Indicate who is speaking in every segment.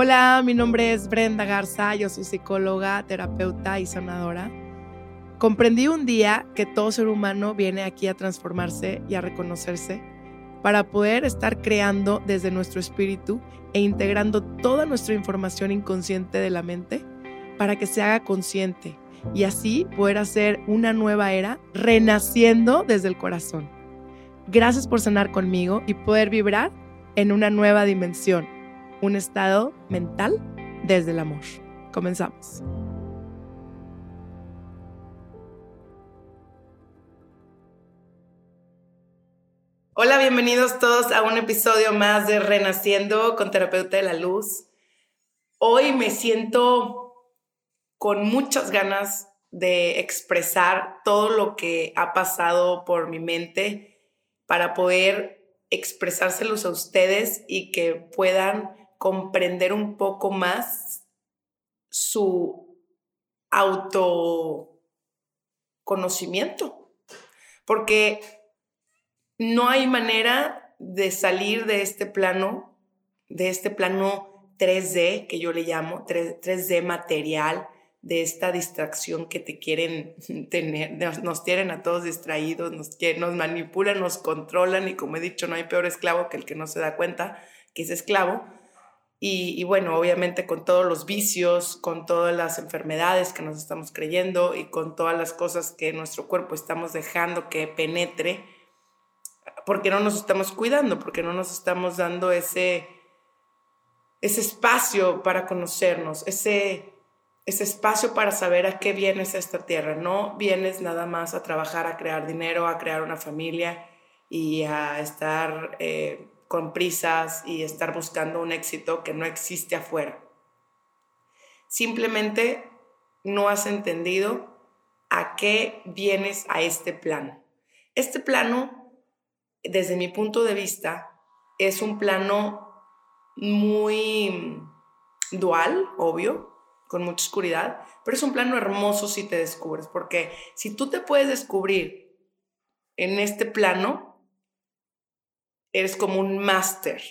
Speaker 1: Hola, mi nombre es Brenda Garza, yo soy psicóloga, terapeuta y sanadora. Comprendí un día que todo ser humano viene aquí a transformarse y a reconocerse para poder estar creando desde nuestro espíritu e integrando toda nuestra información inconsciente de la mente para que se haga consciente y así poder hacer una nueva era renaciendo desde el corazón. Gracias por sanar conmigo y poder vibrar en una nueva dimensión, un estado mental desde el amor. Comenzamos. Hola, bienvenidos todos a un episodio más de Renaciendo con Terapeuta de la Luz. Hoy me siento con muchas ganas de expresar todo lo que ha pasado por mi mente para poder expresárselos a ustedes y que puedan comprender un poco más su autoconocimiento. Porque no hay manera de salir de este plano, de este plano 3D, que yo le llamo, 3D material, de esta distracción que te quieren tener, nos, tienen a todos distraídos, nos, nos manipulan, nos controlan y como he dicho, no hay peor esclavo que el que no se da cuenta que es esclavo. Y, bueno, obviamente con todos los vicios, con todas las enfermedades que nos estamos creyendo y con todas las cosas que nuestro cuerpo estamos dejando que penetre, porque no nos estamos cuidando, porque no nos estamos dando ese, ese espacio para conocernos, ese ese espacio para saber a qué vienes a esta tierra. No vienes nada más a trabajar, a crear dinero, a crear una familia y a estar eh, con prisas y estar buscando un éxito que no existe afuera. Simplemente no has entendido a qué vienes a este plano. Este plano, desde mi punto de vista, es un plano muy dual, obvio, con mucha oscuridad, pero es un plano hermoso si te descubres, porque si tú te puedes descubrir en este plano, eres como un máster,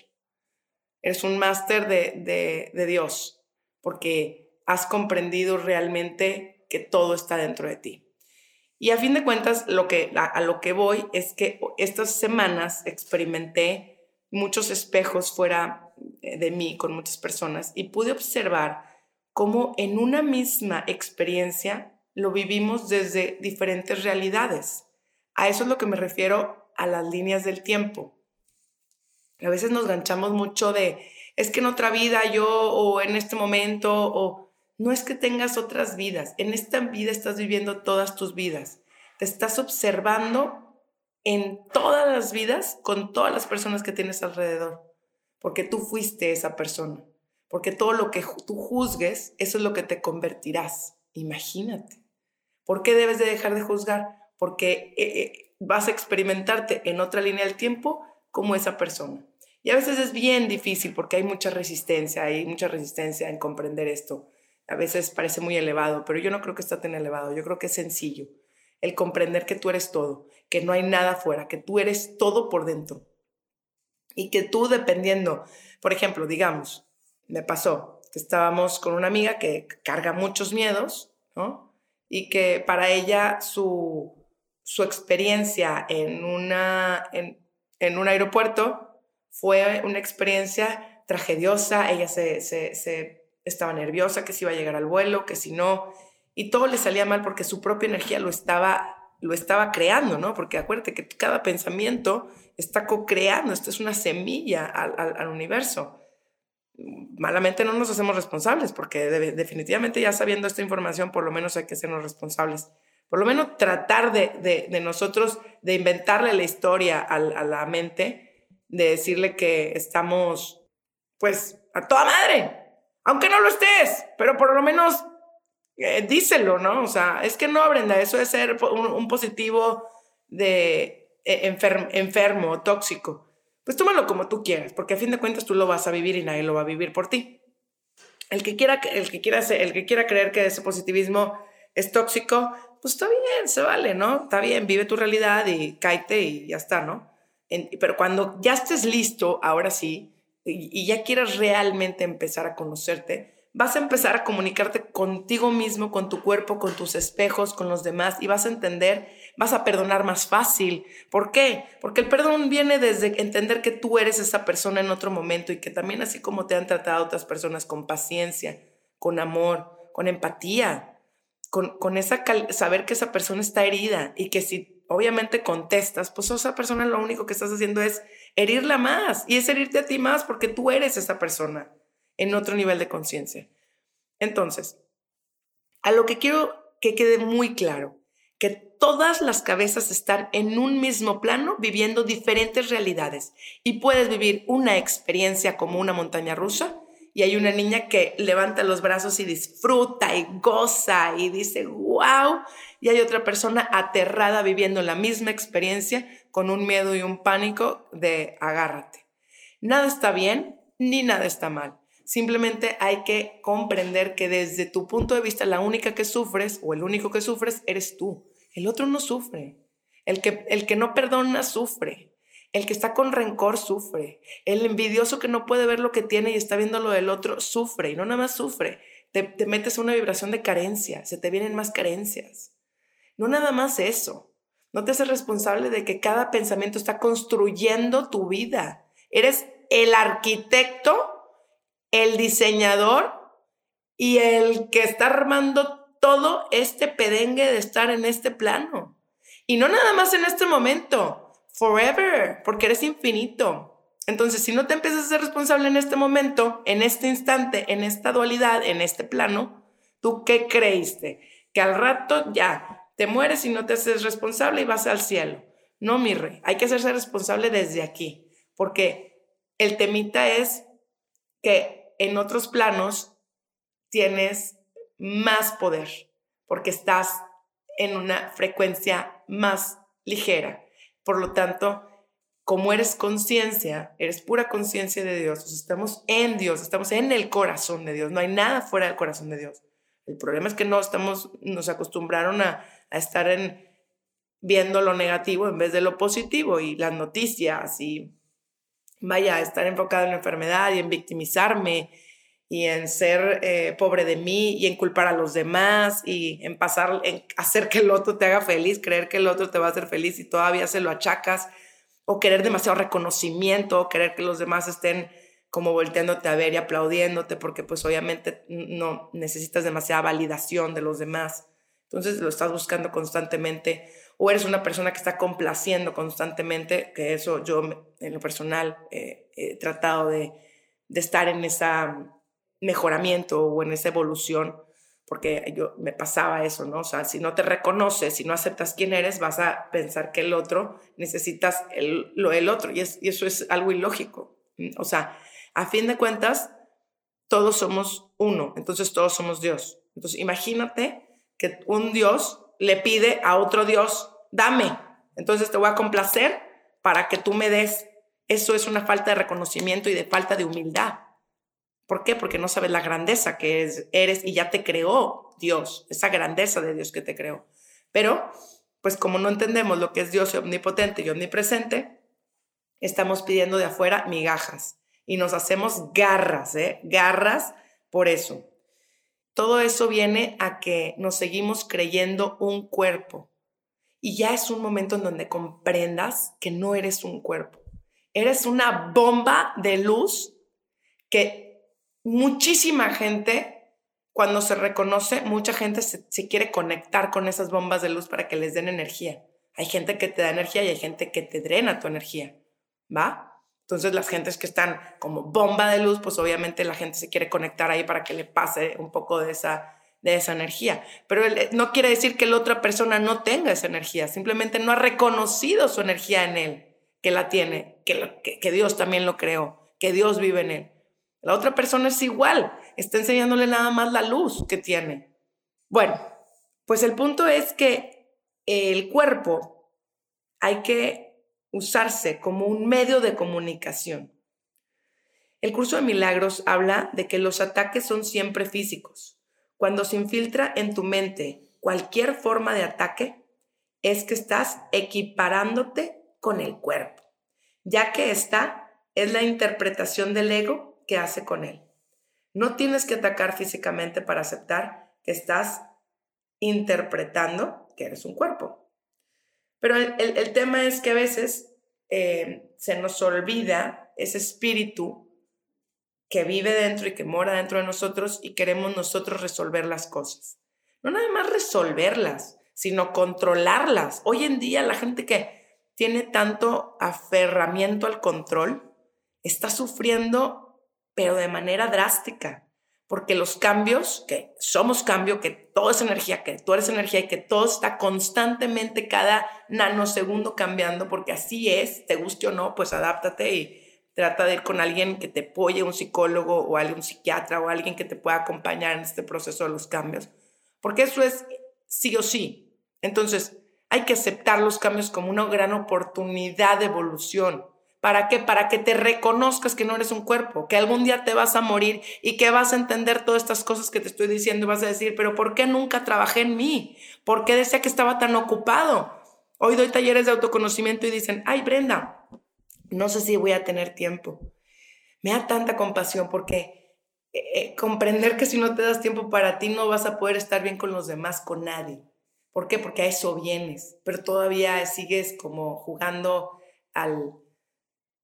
Speaker 1: eres un máster de, de, Dios, porque has comprendido realmente que todo está dentro de ti. Y a fin de cuentas, lo que, a lo que voy es que estas semanas experimenté muchos espejos fuera de mí con muchas personas y pude observar cómo en una misma experiencia lo vivimos desde diferentes realidades. A eso es lo que me refiero a las líneas del tiempo. A veces nos ganchamos mucho de, es que en otra vida yo o en este momento o no es que tengas otras vidas, en esta vida estás viviendo todas tus vidas. Te estás observando en todas las vidas con todas las personas que tienes alrededor, porque tú fuiste esa persona porque todo lo que tú juzgues, eso es lo que te convertirás. Imagínate. ¿Por qué debes de dejar de juzgar? Porque eh, eh, vas a experimentarte en otra línea del tiempo como esa persona. Y a veces es bien difícil porque hay mucha resistencia, hay mucha resistencia en comprender esto. A veces parece muy elevado, pero yo no creo que está tan elevado, yo creo que es sencillo. El comprender que tú eres todo, que no hay nada afuera, que tú eres todo por dentro. Y que tú dependiendo, por ejemplo, digamos, me pasó que estábamos con una amiga que carga muchos miedos, ¿no? Y que para ella su, su experiencia en, una, en, un aeropuerto fue una experiencia tragediosa, ella se, se, se estaba nerviosa que si iba a llegar al vuelo, que si no, y todo le salía mal porque su propia energía lo estaba, lo estaba creando, ¿no? Porque acuérdate que cada pensamiento está co-creando, esto es una semilla al, al, universo malamente no nos hacemos responsables, porque definitivamente ya sabiendo esta información, por lo menos hay que sernos responsables. Por lo menos tratar de, de, nosotros, de inventarle la historia a, la mente, de decirle que estamos, pues, a toda madre, aunque no lo estés, pero por lo menos eh, díselo, ¿no? O sea, es que no, Brenda, eso es ser un, positivo de eh, enfermo, tóxico pues tómalo como tú quieras, porque a fin de cuentas tú lo vas a vivir y nadie lo va a vivir por ti. El que quiera, el que quiera, el que quiera creer que ese positivismo es tóxico, pues está bien, se vale, ¿no? Está bien, vive tu realidad y cáete y ya está, ¿no? pero cuando ya estés listo, ahora sí, y, ya quieres realmente empezar a conocerte, vas a empezar a comunicarte contigo mismo, con tu cuerpo, con tus espejos, con los demás y vas a entender, vas a perdonar más fácil. ¿Por qué? Porque el perdón viene desde entender que tú eres esa persona en otro momento y que también así como te han tratado otras personas con paciencia, con amor, con empatía, con, con esa saber que esa persona está herida y que si obviamente contestas, pues esa persona lo único que estás haciendo es herirla más y es herirte a ti más porque tú eres esa persona en otro nivel de conciencia. Entonces, a lo que quiero que quede muy claro, que todas las cabezas están en un mismo plano viviendo diferentes realidades y puedes vivir una experiencia como una montaña rusa y hay una niña que levanta los brazos y disfruta y goza y dice, wow, y hay otra persona aterrada viviendo la misma experiencia con un miedo y un pánico de agárrate. Nada está bien ni nada está mal. Simplemente hay que comprender que desde tu punto de vista la única que sufres o el único que sufres eres tú. El otro no sufre. El que, el que no perdona sufre. El que está con rencor sufre. El envidioso que no puede ver lo que tiene y está viendo lo del otro sufre. Y no nada más sufre. Te, te metes una vibración de carencia. Se te vienen más carencias. No nada más eso. No te haces responsable de que cada pensamiento está construyendo tu vida. Eres el arquitecto, el diseñador y el que está armando todo este pedengue de estar en este plano. Y no nada más en este momento forever, porque eres infinito. Entonces, si no te empiezas a ser responsable en este momento, en este instante, en esta dualidad, en este plano, ¿tú qué creíste? Que al rato ya te mueres y no te haces responsable y vas al cielo. No, mi rey, hay que hacerse responsable desde aquí, porque el temita es que en otros planos tienes más poder, porque estás en una frecuencia más ligera por lo tanto, como eres conciencia, eres pura conciencia de Dios, estamos en Dios, estamos en el corazón de Dios, no hay nada fuera del corazón de Dios. El problema es que no estamos, nos acostumbraron a, estar en, viendo lo negativo en vez de lo positivo y las noticias y vaya, estar enfocado en la enfermedad y en victimizarme y en ser eh, pobre de mí y en culpar a los demás y en pasar, en hacer que el otro te haga feliz, creer que el otro te va a hacer feliz y todavía se lo achacas, o querer demasiado reconocimiento, o querer que los demás estén como volteándote a ver y aplaudiéndote, porque pues obviamente no necesitas demasiada validación de los demás. Entonces lo estás buscando constantemente, o eres una persona que está complaciendo constantemente, que eso yo en lo personal eh, he tratado de, de estar en esa mejoramiento o en esa evolución, porque yo me pasaba eso, ¿no? O sea, si no te reconoces, si no aceptas quién eres, vas a pensar que el otro necesitas el, lo el otro y, y eso es algo ilógico. O sea, a fin de cuentas, todos somos uno, entonces todos somos Dios. Entonces, imagínate que un Dios le pide a otro Dios, dame, entonces te voy a complacer para que tú me des. Eso es una falta de reconocimiento y de falta de humildad. ¿Por qué? Porque no sabes la grandeza que eres y ya te creó Dios, esa grandeza de Dios que te creó. Pero, pues como no entendemos lo que es Dios omnipotente y omnipresente, estamos pidiendo de afuera migajas y nos hacemos garras, ¿eh? Garras por eso. Todo eso viene a que nos seguimos creyendo un cuerpo. Y ya es un momento en donde comprendas que no eres un cuerpo. Eres una bomba de luz que muchísima gente, cuando se reconoce, mucha gente se, quiere conectar con esas bombas de luz para que les den energía. Hay gente que te da energía y hay gente que te drena tu energía, ¿va? Entonces las gentes que están como bomba de luz, pues obviamente la gente se quiere conectar ahí para que le pase un poco de esa, de esa energía. Pero no quiere decir que la otra persona no tenga esa energía, simplemente no ha reconocido su energía en él, que la tiene, que, que Dios también lo creó, que Dios vive en él. La otra persona es igual, está enseñándole nada más la luz que tiene. Bueno, pues el punto es que el cuerpo hay que usarse como un medio de comunicación. El curso de milagros habla de que los ataques son siempre físicos. Cuando se infiltra en tu mente cualquier forma de ataque, es que estás equiparándote con el cuerpo, ya que está es la interpretación del ego que hace con él. No tienes que atacar físicamente para aceptar que estás interpretando que eres un cuerpo. Pero el, tema es que a veces eh, se nos olvida ese espíritu que vive dentro y que mora dentro de nosotros y queremos nosotros resolver las cosas. No nada más resolverlas, sino controlarlas. Hoy en día la gente que tiene tanto aferramiento al control está sufriendo, pero de manera drástica, porque los cambios, que somos cambio, que todo es energía, que tú eres energía y que todo está constantemente cada nanosegundo cambiando, porque así es, te guste o no, pues adáptate y trata de ir con alguien que te apoye, un psicólogo o algún psiquiatra o alguien que te pueda acompañar en este proceso de los cambios, porque eso es sí o sí. Entonces, hay que aceptar los cambios como una gran oportunidad de evolución. ¿Para qué? Para que te reconozcas que no eres un cuerpo, que algún día te vas a morir y que vas a entender todas estas cosas que te estoy diciendo y vas a decir, pero ¿por qué nunca trabajé en mí? ¿Por qué decía que estaba tan ocupado? Hoy doy talleres de autoconocimiento y dicen, ay Brenda, no sé si voy a tener tiempo. Me da tanta compasión porque eh, eh, comprender que si no te das tiempo para ti no vas a poder estar bien con los demás, con nadie. ¿Por qué? Porque a eso vienes, pero todavía sigues como jugando al,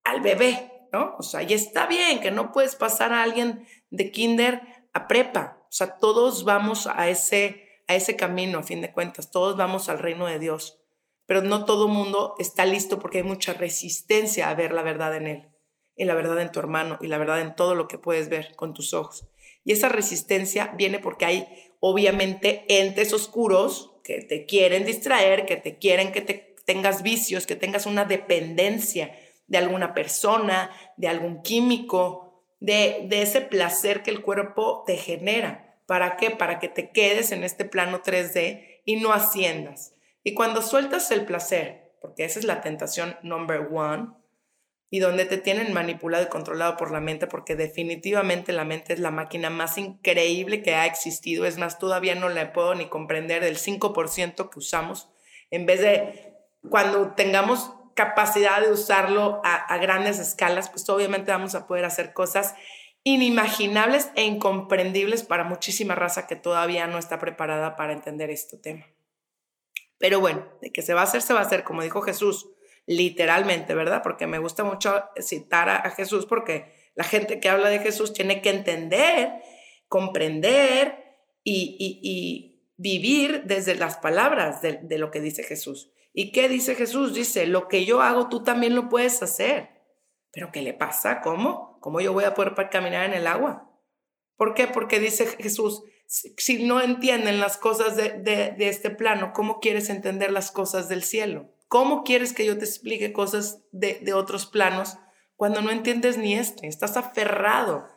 Speaker 1: al bebé, ¿no? O sea, y está bien que no puedes pasar a alguien de kinder a prepa. O sea, todos vamos a ese, a ese camino, a fin de cuentas, todos vamos al reino de Dios pero no todo mundo está listo porque hay mucha resistencia a ver la verdad en él, y la verdad en tu hermano, y la verdad en todo lo que puedes ver con tus ojos. Y esa resistencia viene porque hay obviamente entes oscuros que te quieren distraer, que te quieren que te tengas vicios, que tengas una dependencia de alguna persona, de algún químico, de, de ese placer que el cuerpo te genera. ¿Para qué? Para que te quedes en este plano 3D y no asciendas. Y cuando sueltas el placer, porque esa es la tentación number one, y donde te tienen manipulado y controlado por la mente, porque definitivamente la mente es la máquina más increíble que ha existido. Es más, todavía no la puedo ni comprender del 5% que usamos, en vez de cuando tengamos capacidad de usarlo a, grandes escalas, pues obviamente vamos a poder hacer cosas inimaginables e incomprendibles para muchísima raza que todavía no está preparada para entender este tema. Pero bueno, de que se va a hacer, se va a hacer, como dijo Jesús, literalmente, ¿verdad? Porque me gusta mucho citar a, Jesús porque la gente que habla de Jesús tiene que entender, comprender y, vivir desde las palabras de lo que dice Jesús. ¿Y qué dice Jesús? Dice, lo que yo hago, tú también lo puedes hacer. ¿Pero qué le pasa? ¿Cómo? ¿Cómo yo voy a poder caminar en el agua? ¿Por qué? Porque dice Jesús, si no entienden las cosas de, este plano, ¿cómo quieres entender las cosas del cielo? ¿Cómo quieres que yo te explique cosas de, de otros planos cuando no entiendes ni este? Estás aferrado,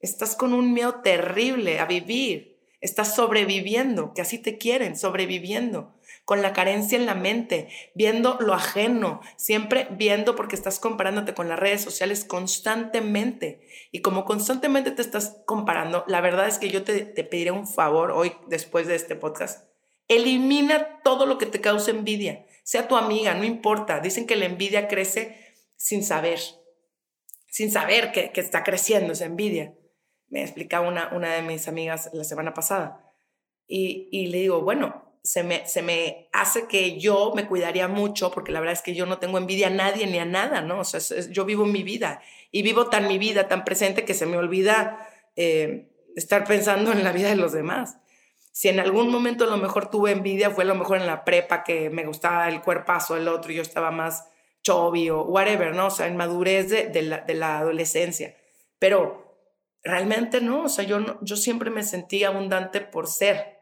Speaker 1: estás con un miedo terrible a vivir, estás sobreviviendo, que así te quieren, sobreviviendo con la carencia en la mente, viendo lo ajeno, siempre viendo porque estás comparándote con las redes sociales constantemente. Y como constantemente te estás comparando, la verdad es que yo te, te pediré un favor hoy, después de este podcast. Elimina todo lo que te cause envidia. Sea tu amiga, no importa. Dicen que la envidia crece sin saber, sin saber que, que está creciendo esa envidia. Me explicaba una, una de mis amigas la semana pasada. Y, y le digo, bueno, se me, se me hace que yo me cuidaría mucho, porque la verdad es que yo no tengo envidia a nadie ni a nada, ¿no? O sea, yo vivo mi vida y vivo tan mi vida, tan presente que se me olvida eh, estar pensando en la vida de los demás. Si en algún momento a lo mejor tuve envidia, fue a lo mejor en la prepa que me gustaba el cuerpazo del otro y yo estaba más chovi o whatever, ¿no? O sea, en madurez de, de la adolescencia. Pero realmente no, o sea, yo, yo siempre me sentí abundante por ser,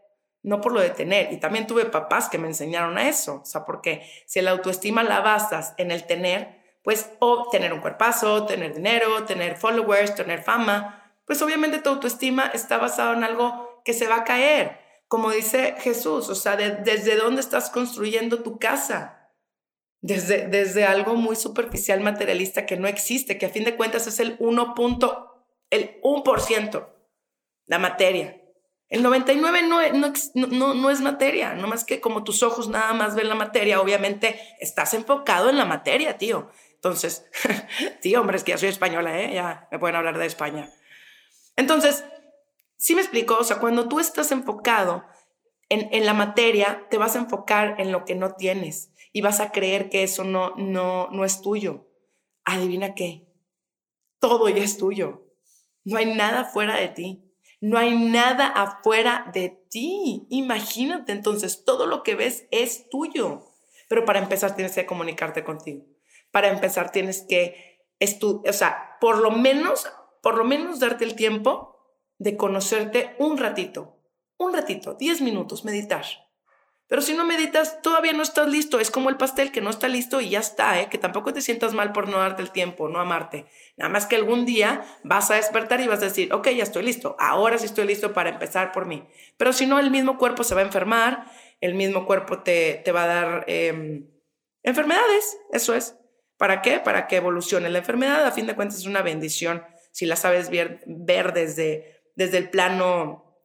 Speaker 1: no por lo de tener. Y también tuve papás que me enseñaron a eso, o sea, porque si la autoestima la basas en el tener, pues o tener un cuerpazo, tener dinero, tener followers, tener fama, pues obviamente tu autoestima está basado en algo que se va a caer. Como dice Jesús, o sea, desde dónde estás construyendo tu casa. Desde, desde algo muy superficial materialista que no existe, que a fin de cuentas es el 1. el 1%, la materia. El 99 no, no, es materia, no más que como tus ojos nada más ven la materia, obviamente estás enfocado en la materia, tío. Entonces, sí, hombre, es que ya soy española, ¿eh? Ya me pueden hablar de España. Entonces, sí me explico, o sea, cuando tú estás enfocado en, en, la materia, te vas a enfocar en lo que no tienes y vas a creer que eso no, no, no es tuyo. Adivina qué, todo ya es tuyo. No hay nada fuera de ti. No hay nada afuera de ti. Imagínate, entonces todo lo que ves es tuyo. Pero para empezar tienes que comunicarte contigo. Para empezar tienes que, o sea, por lo menos, por lo menos darte el tiempo de conocerte un ratito, un ratito, 10 minutos, meditar. Pero si no meditas, todavía no estás listo. Es como el pastel que no está listo y ya está, ¿eh? que tampoco te sientas mal por no darte el tiempo, no amarte. Nada más que algún día vas a despertar y vas a decir, ok, ya estoy listo, ahora sí estoy listo para empezar por mí. Pero si no, el mismo cuerpo se va a enfermar, el mismo cuerpo te, te va a dar em, enfermedades, eso es. ¿Para qué? Para que evolucione. La enfermedad, a fin de cuentas, es una bendición si la sabes ver, ver desde, desde el plano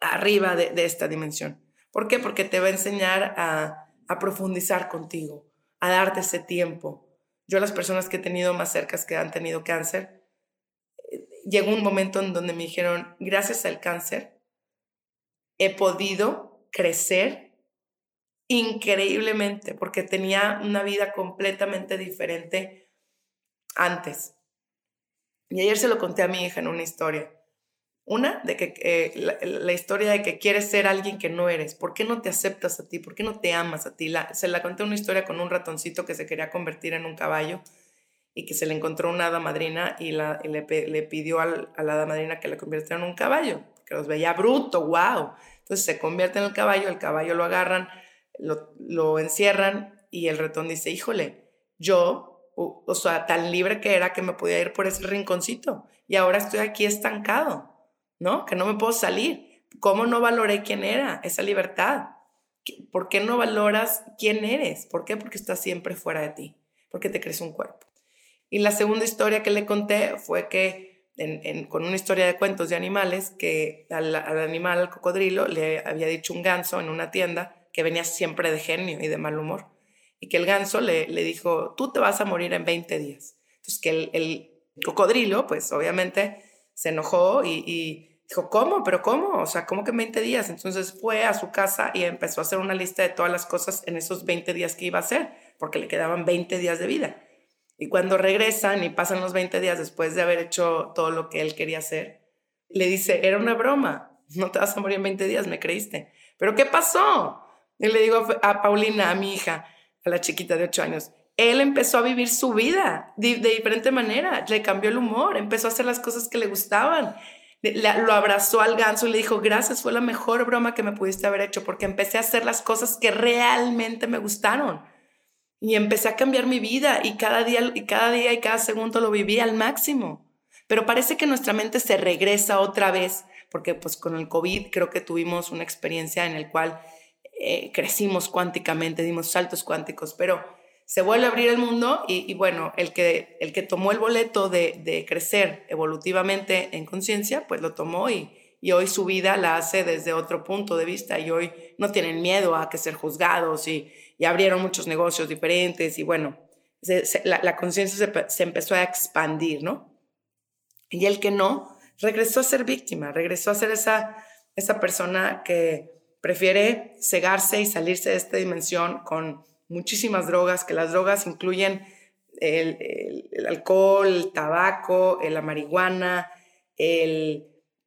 Speaker 1: arriba de, de esta dimensión. ¿Por qué? Porque te va a enseñar a, a profundizar contigo, a darte ese tiempo. Yo las personas que he tenido más cercas que han tenido cáncer, eh, llegó un momento en donde me dijeron, gracias al cáncer, he podido crecer increíblemente porque tenía una vida completamente diferente antes. Y ayer se lo conté a mi hija en una historia. Una, de que eh, la, historia de que quieres ser alguien que no eres. ¿Por qué no te aceptas a ti? ¿Por qué no te amas a ti? se la conté una historia con un ratoncito que se quería convertir en un caballo y que se le encontró una hada madrina y, la, le, pidió a la hada madrina que le convirtiera en un caballo, que los veía bruto, wow. Entonces se convierte en el caballo, el caballo lo agarran, lo, encierran y el ratón dice, híjole, yo, o sea, tan libre que era que me podía ir por ese rinconcito y ahora estoy aquí estancado ¿no? Que no me puedo salir. ¿Cómo no valoré quién era? Esa libertad. ¿Por qué no valoras quién eres? ¿Por qué? Porque estás siempre fuera de ti, porque te crees un cuerpo. Y la segunda historia que le conté fue que con una historia de cuentos de animales, que al, animal, al cocodrilo, le había dicho un ganso en una tienda que venía siempre de genio y de mal humor. Y que el ganso le, dijo, tú te vas a morir en 20 días. Entonces que el cocodrilo, pues obviamente se enojó y, dijo, ¿cómo? ¿Pero cómo? O sea, ¿cómo que 20 días? Entonces fue a su casa y empezó a hacer una lista de todas las cosas en esos 20 días que iba a hacer, porque le quedaban 20 días de vida. Y cuando regresan y pasan los 20 días después de haber hecho todo lo que él quería hacer, le dice, era una broma, no te vas a morir en 20 días, me creíste. ¿Pero qué pasó? Y le digo a Paulina, a mi hija, a la chiquita de 8 años, él empezó a vivir su vida de, diferente manera, le cambió el humor, empezó a hacer las cosas que le gustaban. Lo abrazó al ganso y le dijo, gracias, fue la mejor broma que me pudiste haber hecho porque empecé a hacer las cosas que realmente me gustaron. Y empecé a cambiar mi vida y cada día y cada día y cada segundo lo viví al máximo. Pero parece que nuestra mente se regresa otra vez porque pues con el COVID creo que tuvimos una experiencia en la cual eh, crecimos cuánticamente, dimos saltos cuánticos, pero se vuelve a abrir el mundo y, bueno, el que, el que tomó el boleto de, crecer evolutivamente en conciencia, pues lo tomó y, y, hoy su vida la hace desde otro punto de vista y hoy no tienen miedo a que ser juzgados y, y abrieron muchos negocios diferentes y bueno, la, conciencia se, se, empezó a expandir, ¿no? Y el que no, regresó a ser víctima, regresó a ser esa, esa persona que prefiere cegarse y salirse de esta dimensión con muchísimas drogas, que las drogas incluyen el, alcohol, el tabaco, la marihuana,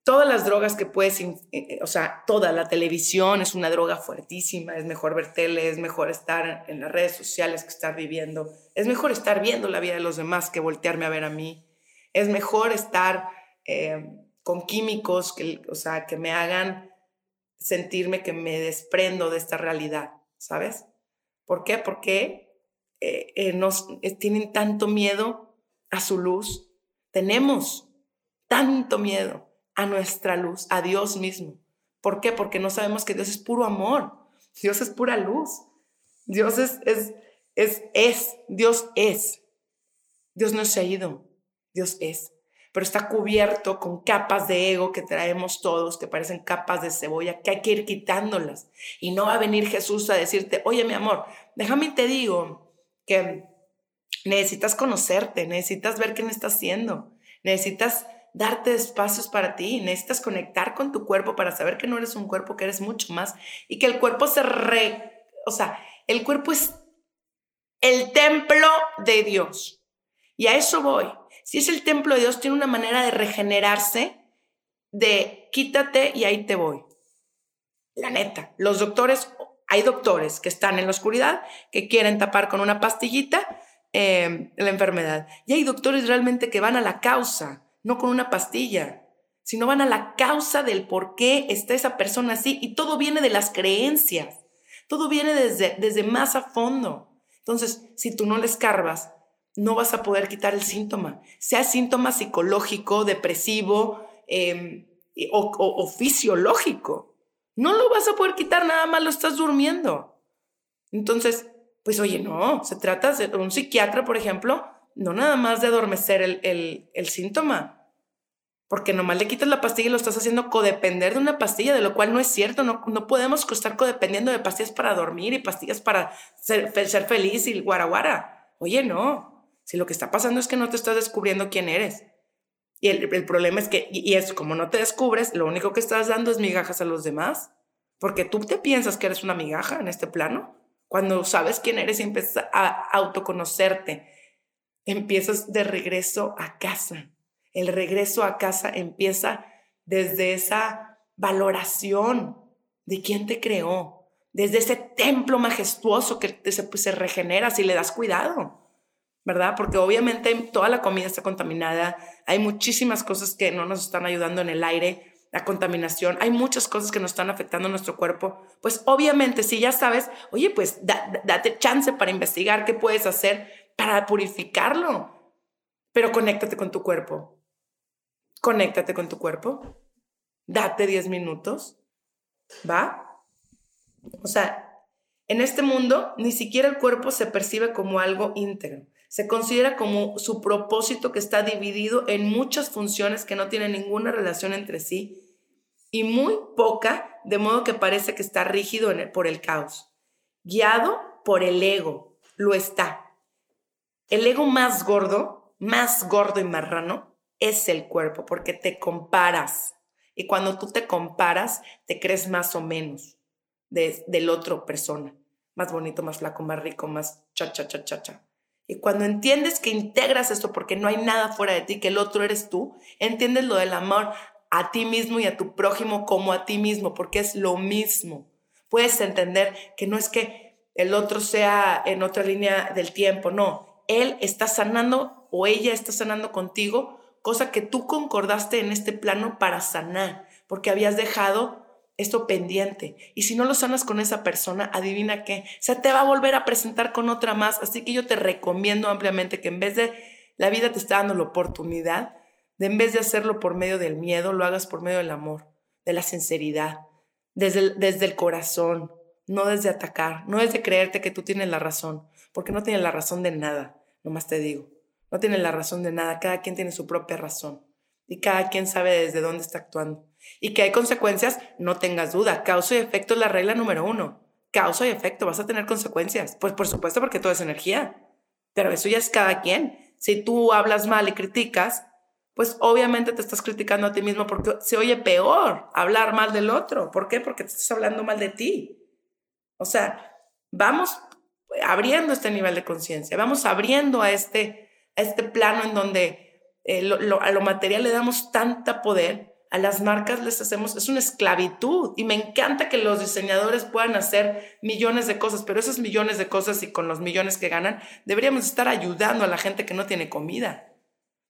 Speaker 1: todas las drogas que puedes, eh, eh, o sea, toda la televisión es una droga fuertísima, es mejor ver tele, es mejor estar en las redes sociales que estar viviendo, es mejor estar viendo la vida de los demás que voltearme a ver a mí, es mejor estar eh, con químicos que, o sea, que me hagan sentirme que me desprendo de esta realidad, ¿sabes? ¿Por qué? Porque eh, eh, nos, eh, tienen tanto miedo a su luz. Tenemos tanto miedo a nuestra luz, a Dios mismo. ¿Por qué? Porque no sabemos que Dios es puro amor. Dios es pura luz. Dios es, es, es, es. Dios es. Dios no se ha ido. Dios es pero está cubierto con capas de ego que traemos todos, que parecen capas de cebolla, que hay que ir quitándolas. Y no va a venir Jesús a decirte, oye mi amor, déjame te digo que necesitas conocerte, necesitas ver qué me estás haciendo, necesitas darte espacios para ti, necesitas conectar con tu cuerpo para saber que no eres un cuerpo, que eres mucho más y que el cuerpo se re, o sea, el cuerpo es el templo de Dios. Y a eso voy. Si es el templo de Dios, tiene una manera de regenerarse, de quítate y ahí te voy. La neta, los doctores, hay doctores que están en la oscuridad, que quieren tapar con una pastillita eh, la enfermedad. Y hay doctores realmente que van a la causa, no con una pastilla, sino van a la causa del por qué está esa persona así. Y todo viene de las creencias, todo viene desde, desde más a fondo. Entonces, si tú no le escarbas, no vas a poder quitar el síntoma, sea síntoma psicológico, depresivo em, o, fisiológico. No lo vas a poder quitar, nada más lo estás durmiendo. Entonces, pues oye, no, se trata de un psiquiatra, por ejemplo, no nada más de adormecer el, el síntoma, porque nomás le quitas la pastilla y lo estás haciendo codepender de una pastilla, de lo cual no es cierto. No, no podemos estar codependiendo de pastillas para dormir y pastillas para ser, ser feliz y guaraguara. Oye, no. Si lo que está pasando es que no te estás descubriendo quién eres. Y el, el problema es que, y, es como no te descubres, lo único que estás dando es migajas a los demás. Porque tú te piensas que eres una migaja en este plano. Cuando sabes quién eres y empiezas a autoconocerte, empiezas de regreso a casa el regreso a casa empieza desde esa valoración de quién te creó, desde ese templo majestuoso que pues, se regenera si le das cuidado, ¿verdad? Porque obviamente toda la comida está contaminada, hay muchísimas cosas que no nos están ayudando en el aire, la contaminación, hay muchas cosas que nos están afectando nuestro cuerpo. Pues obviamente, si ya sabes, oye, pues date chance para investigar qué puedes hacer para purificarlo, pero conéctate con tu cuerpo, conéctate con tu cuerpo, date 10 minutos, ¿va? O sea, en este mundo ni siquiera el cuerpo se percibe como algo íntegro. Se considera como su propósito que está dividido en muchas funciones que no tienen ninguna relación entre sí y muy poca, de modo que parece que está rígido por el caos. Guiado por el ego, lo está. El ego más gordo, más gordo y marrano, es el cuerpo, porque te comparas. Y cuando tú te comparas, te crees más o menos de, del otro persona. Más bonito, más flaco, más rico, más cha, cha, cha, cha, cha. Y cuando entiendes que integras esto porque no hay nada fuera de ti, que el otro eres tú, entiendes lo del amor a ti mismo y a tu prójimo como a ti mismo, porque es lo mismo. Puedes entender que no es que el otro sea en otra línea del tiempo, no. Él está sanando o ella está sanando contigo cosa que tú concordaste en este plano para sanar, porque habías dejado esto pendiente. Y si no lo sanas con esa persona, adivina qué, se te va a volver a presentar con otra más. Así que yo te recomiendo ampliamente que en vez de la vida te está dando la oportunidad, de en vez de hacerlo por medio del miedo, lo hagas por medio del amor, de la sinceridad, desde el, desde el corazón, no desde atacar, no desde creerte que tú tienes la razón, porque no tienes la razón de nada, nomás te digo. No tienen la razón de nada, cada quien tiene su propia razón y cada quien sabe desde dónde está actuando. Y que hay consecuencias, no tengas duda, causa y efecto es la regla número uno. Causa y efecto, vas a tener consecuencias. Pues por supuesto porque todo es energía, pero eso ya es cada quien. Si tú hablas mal y criticas, pues obviamente te estás criticando a ti mismo porque se oye peor hablar mal del otro. ¿Por qué? Porque te estás hablando mal de ti. O sea, vamos abriendo este nivel de conciencia, vamos abriendo a este este plano en donde eh, a lo material le damos tanta poder, a las marcas les hacemos, es una esclavitud. Y me encanta que los diseñadores puedan hacer millones de cosas, pero esos millones de cosas y con los millones que ganan, deberíamos estar ayudando a la gente que no tiene comida.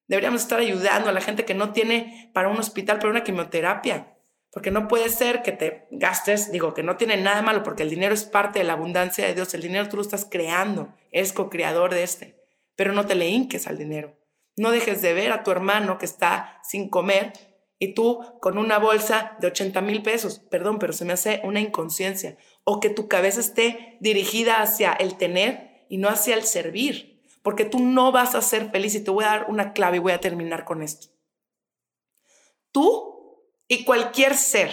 Speaker 1: Deberíamos estar ayudando a la gente que no tiene para un hospital, para una quimioterapia. Porque no puede ser que te gastes, digo, que no tiene nada malo, porque el dinero es parte de la abundancia de Dios. El dinero tú lo estás creando, eres co-creador de este pero no te le hinques al dinero. No dejes de ver a tu hermano que está sin comer y tú con una bolsa de 80 mil pesos, perdón, pero se me hace una inconsciencia, o que tu cabeza esté dirigida hacia el tener y no hacia el servir, porque tú no vas a ser feliz y te voy a dar una clave y voy a terminar con esto. Tú y cualquier ser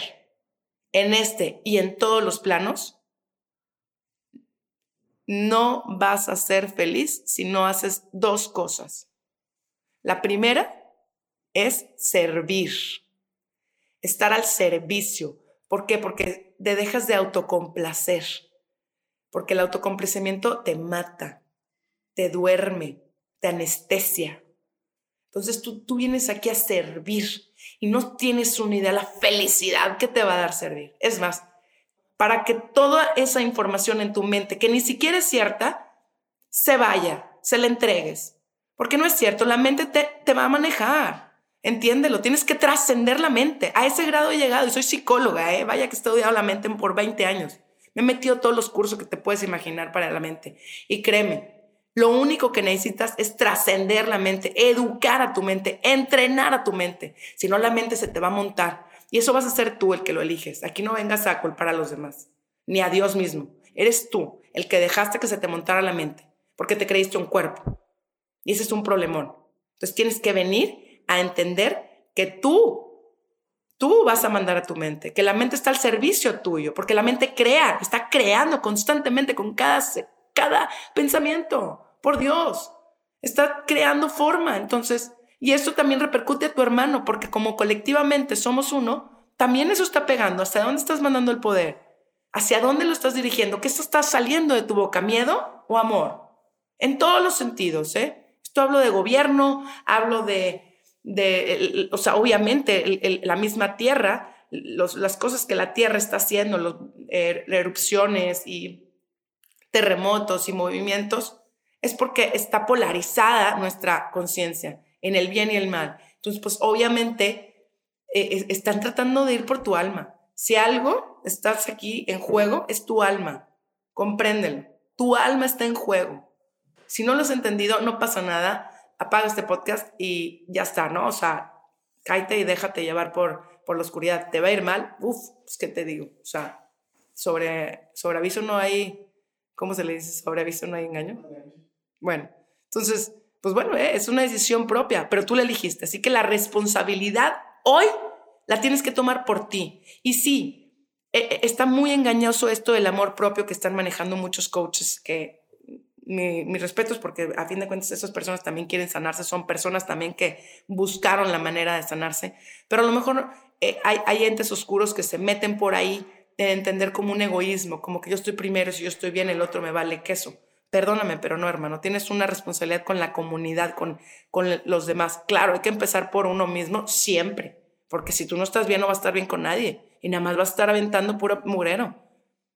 Speaker 1: en este y en todos los planos no vas a ser feliz si no haces dos cosas. La primera es servir, estar al servicio. ¿Por qué? Porque te dejas de autocomplacer, porque el autocomplacimiento te mata, te duerme, te anestesia. Entonces tú, tú vienes aquí a servir y no tienes una idea de la felicidad que te va a dar servir. Es más, para que toda esa información en tu mente, que ni siquiera es cierta, se vaya, se la entregues. Porque no es cierto, la mente te, te va a manejar. Entiéndelo, tienes que trascender la mente. A ese grado he llegado y soy psicóloga, ¿eh? vaya que he estudiado la mente por 20 años. Me he metido todos los cursos que te puedes imaginar para la mente. Y créeme, lo único que necesitas es trascender la mente, educar a tu mente, entrenar a tu mente. Si no, la mente se te va a montar. Y eso vas a ser tú el que lo eliges. Aquí no vengas a culpar a los demás, ni a Dios mismo. Eres tú el que dejaste que se te montara la mente, porque te creíste un cuerpo. Y ese es un problemón. Entonces tienes que venir a entender que tú, tú vas a mandar a tu mente, que la mente está al servicio tuyo, porque la mente crea, está creando constantemente con cada, cada pensamiento por Dios. Está creando forma. Entonces, y eso también repercute a tu hermano, porque como colectivamente somos uno, también eso está pegando. ¿Hacia dónde estás mandando el poder? ¿Hacia dónde lo estás dirigiendo? ¿Qué está saliendo de tu boca? ¿Miedo o amor? En todos los sentidos, ¿eh? Esto hablo de gobierno, hablo de, o sea, obviamente la misma tierra, las cosas que la tierra está haciendo, er, erupciones y terremotos y movimientos, es porque está polarizada nuestra conciencia en el bien y el mal. Entonces, pues obviamente eh, están tratando de ir por tu alma. Si algo estás aquí en juego, es tu alma. Compréndelo. Tu alma está en juego. Si no lo has entendido, no pasa nada. Apaga este podcast y ya está, ¿no? O sea, cállate y déjate llevar por, por la oscuridad. ¿Te va a ir mal? Uf, pues qué te digo. O sea, sobre, sobre aviso no hay, ¿cómo se le dice? Sobre aviso no hay engaño. Bueno, entonces, pues bueno, eh, es una decisión propia, pero tú la elegiste. Así que la responsabilidad hoy la tienes que tomar por ti. Y sí, eh, eh, está muy engañoso esto del amor propio que están manejando muchos coaches que mi, respeto es porque a fin de cuentas esas personas también quieren sanarse, son personas también que buscaron la manera de sanarse, pero a lo mejor hay, hay entes oscuros que se meten por ahí de entender como un egoísmo, como que yo estoy primero, si yo estoy bien, el otro me vale queso. Perdóname, pero no, hermano, tienes una responsabilidad con la comunidad, con, con los demás. Claro, hay que empezar por uno mismo siempre, porque si tú no estás bien, no vas a estar bien con nadie y nada más vas a estar aventando puro murero.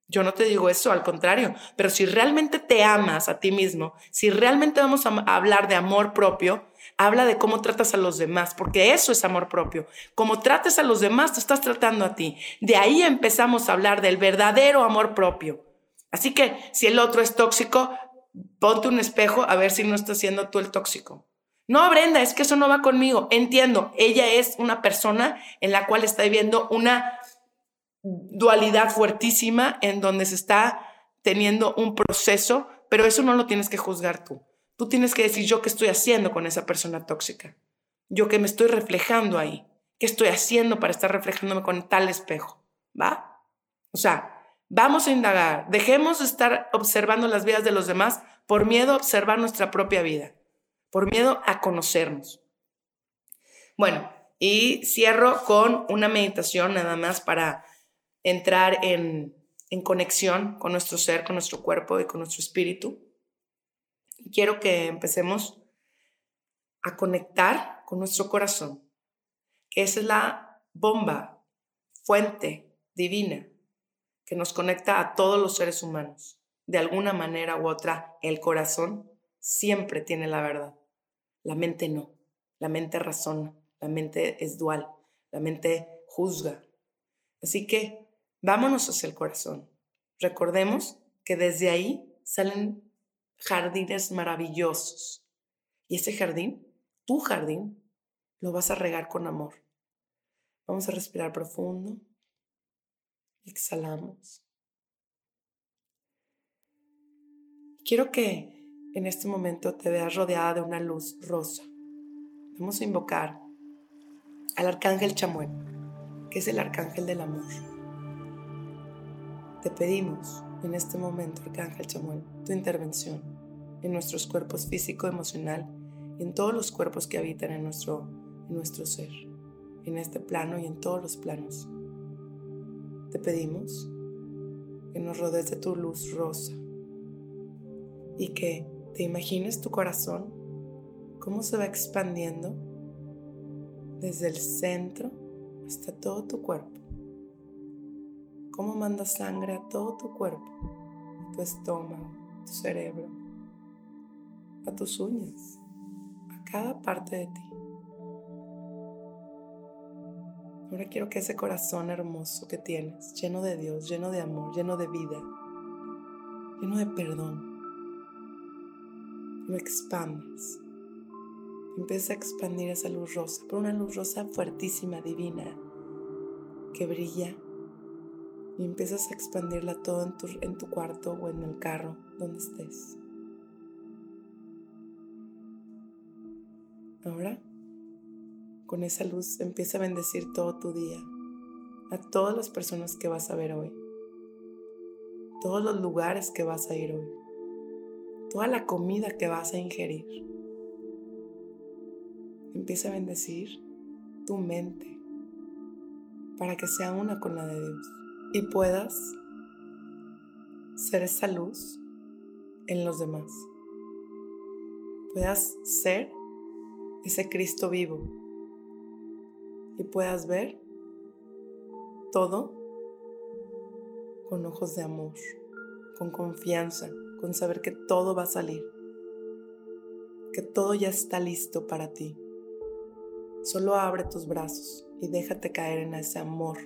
Speaker 1: Yo no te digo eso, al contrario, pero si realmente te amas a ti mismo, si realmente vamos a hablar de amor propio, habla de cómo tratas a los demás, porque eso es amor propio. Como trates a los demás, te estás tratando a ti. De ahí empezamos a hablar del verdadero amor propio. Así que si el otro es tóxico, ponte un espejo a ver si no estás siendo tú el tóxico. No, Brenda, es que eso no va conmigo. Entiendo, ella es una persona en la cual está viviendo una dualidad fuertísima en donde se está teniendo un proceso, pero eso no lo tienes que juzgar tú. Tú tienes que decir yo qué estoy haciendo con esa persona tóxica. Yo que me estoy reflejando ahí. ¿Qué estoy haciendo para estar reflejándome con tal espejo? ¿Va? O sea, Vamos a indagar. Dejemos de estar observando las vidas de los demás por miedo a observar nuestra propia vida, por miedo a conocernos. Bueno, y cierro con una meditación nada más para entrar en, en conexión con nuestro ser, con nuestro cuerpo y con nuestro espíritu. Quiero que empecemos a conectar con nuestro corazón, que es la bomba, fuente divina que nos conecta a todos los seres humanos. De alguna manera u otra, el corazón siempre tiene la verdad. La mente no. La mente razona. La mente es dual. La mente juzga. Así que vámonos hacia el corazón. Recordemos que desde ahí salen jardines maravillosos. Y ese jardín, tu jardín, lo vas a regar con amor. Vamos a respirar profundo. Exhalamos. Quiero que en este momento te veas rodeada de una luz rosa. Vamos a invocar al arcángel Chamuel, que es el arcángel del amor. Te pedimos en este momento, Arcángel Chamuel, tu intervención en nuestros cuerpos físico, emocional y en todos los cuerpos que habitan en nuestro, en nuestro ser, en este plano y en todos los planos. Te pedimos que nos rodees de tu luz rosa y que te imagines tu corazón, cómo se va expandiendo desde el centro hasta todo tu cuerpo. Cómo manda sangre a todo tu cuerpo, a tu estómago, a tu cerebro, a tus uñas, a cada parte de ti. Ahora quiero que ese corazón hermoso que tienes, lleno de Dios, lleno de amor, lleno de vida, lleno de perdón, lo expandas. Empieza a expandir esa luz rosa, por una luz rosa fuertísima, divina, que brilla. Y empiezas a expandirla todo en tu, en tu cuarto o en el carro, donde estés. Ahora, con esa luz, empieza a bendecir todo tu día, a todas las personas que vas a ver hoy, todos los lugares que vas a ir hoy toda la comida que vas a ingerir. Empieza a bendecir tu mente para que sea una con la de Dios y puedas ser esa luz en los demás. Puedas ser ese Cristo vivo y puedas ver todo con ojos de amor, con confianza, con saber que todo va a salir, que todo ya está listo para ti. Solo abre tus brazos y déjate caer en ese amor,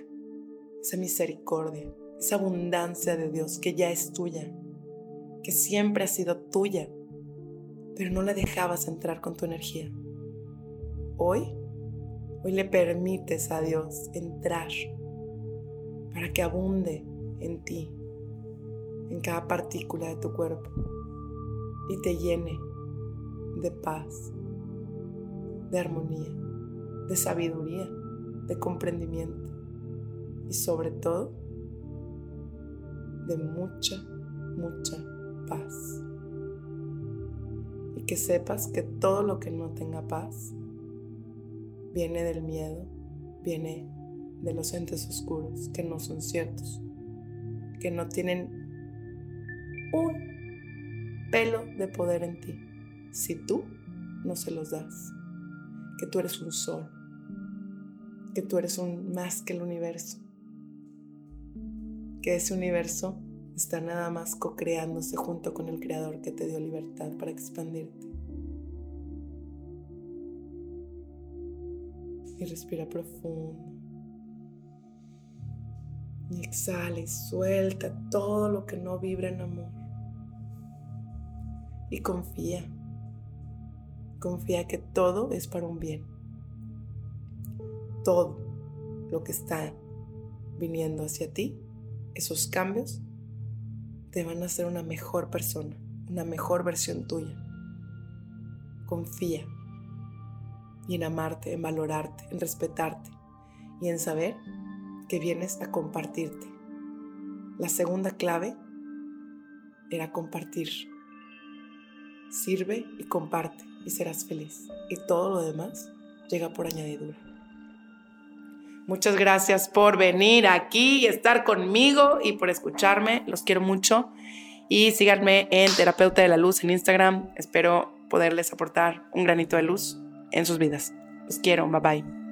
Speaker 1: esa misericordia, esa abundancia de Dios que ya es tuya, que siempre ha sido tuya, pero no la dejabas entrar con tu energía. Hoy, hoy le permites a Dios entrar para que abunde en ti en cada partícula de tu cuerpo y te llene de paz, de armonía, de sabiduría, de comprendimiento y sobre todo de mucha, mucha paz. Y que sepas que todo lo que no tenga paz viene del miedo, viene de los entes oscuros que no son ciertos, que no tienen un pelo de poder en ti si tú no se los das. Que tú eres un sol, que tú eres un más que el universo, que ese universo está nada más co-creándose junto con el creador que te dio libertad para expandirte. Y respira profundo. Y exhala y suelta todo lo que no vibra en amor y confía. Confía que todo es para un bien. Todo lo que está viniendo hacia ti, esos cambios, te van a hacer una mejor persona, una mejor versión tuya. Confía y en amarte, en valorarte, en respetarte y en saber que vienes a compartirte. La segunda clave era compartir sirve y comparte y serás feliz. Y todo lo demás llega por añadidura. Muchas gracias por venir aquí y estar conmigo y por escucharme. Los quiero mucho. Y síganme en Terapeuta de la Luz en Instagram. Espero poderles aportar un granito de luz en sus vidas. Los quiero. Bye bye.